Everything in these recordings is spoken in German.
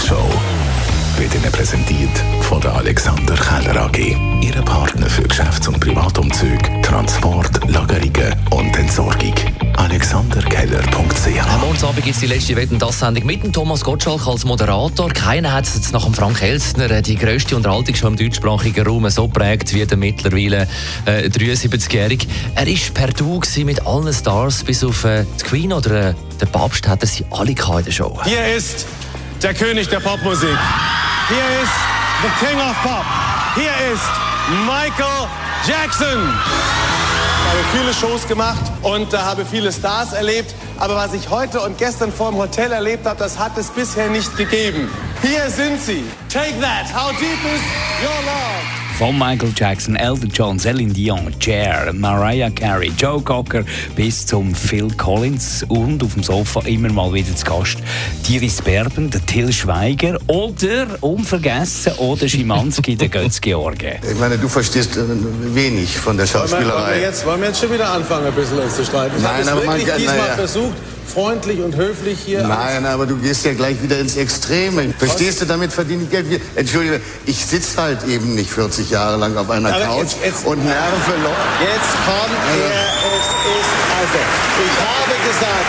Morgenshow wird Ihnen präsentiert von der Alexander Keller AG. Ihre Partner für Geschäfts- und Privatumzug, Transport, Lagerungen und Entsorgung. AlexanderKeller.ch Am Montagabend es die letzte Wetten das Sendung mit dem Thomas Gottschalk als Moderator. Keiner hat jetzt nach dem Frank Elsner die grösste Unterhaltungsshow im deutschsprachigen Raum so prägt wie der mittlerweile äh, 73-Jährige. Er war per Du mit allen Stars, bis auf äh, die Queen oder äh, den Papst hatten sie alle in der Show. Hier ist der König der Popmusik. Hier ist the King of Pop. Hier ist Michael Jackson. Ich habe viele Shows gemacht und äh, habe viele Stars erlebt. Aber was ich heute und gestern vor dem Hotel erlebt habe, das hat es bisher nicht gegeben. Hier sind sie. Take that. How deep is your love? Von Michael Jackson, Elton John, Celine Dion, Cher, Mariah Carey, Joe Cocker bis zum Phil Collins und auf dem Sofa immer mal wieder zu Gast Diris Berben, der Till Schweiger oder unvergessen oder Schimanski, der Götz George. Ich meine, du verstehst äh, wenig von der Wollen wir, wollen, wir Schauspielerei. jetzt, wollen wir jetzt schon wieder anfangen, ein bisschen uns zu streiten? Ich Nein, habe es aber man wirklich kann- diesmal naja. versucht, freundlich und höflich hier. Nein, aber du gehst ja gleich wieder ins Extreme. Verstehst du, damit verdiene ich Geld. Entschuldige, ich sitze halt eben nicht 40 Jahre lang auf einer Aber Couch jetzt- jetzt- und nerve Leute. Jetzt kommt er, es ist also. Ich habe gesagt,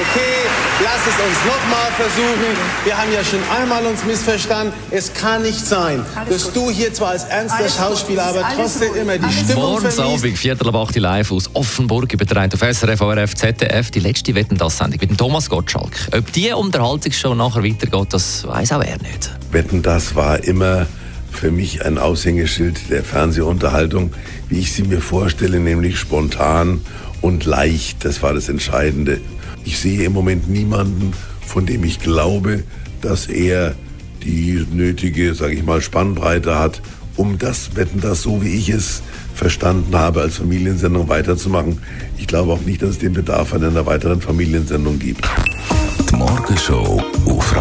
okay, lass es uns nochmal versuchen. Wir haben ja schon einmal uns missverstanden. Es kann nicht sein, dass du hier zwar als ernster Alles gut, Schauspieler, aber alles trotzdem gut. immer die Alles Stimmung Morgens verliest. Abend, Viertel ab 8 live aus Offenburg, übertragen auf SRF, ORF, ZDF, die letzte Wetten das Sendung mit dem Thomas Gottschalk. Ob die Unterhaltungsshow nachher weitergeht, das weiß auch er nicht. Wetten, das war immer für mich ein Aushängeschild der Fernsehunterhaltung, wie ich sie mir vorstelle, nämlich spontan und leicht. Das war das Entscheidende. Ich sehe im Moment niemanden, von dem ich glaube, dass er die nötige, sage ich mal, Spannbreite hat, um das Wetten, das so wie ich es verstanden habe, als Familiensendung weiterzumachen. Ich glaube auch nicht, dass es den Bedarf an einer weiteren Familiensendung gibt. Die Morgenshow auf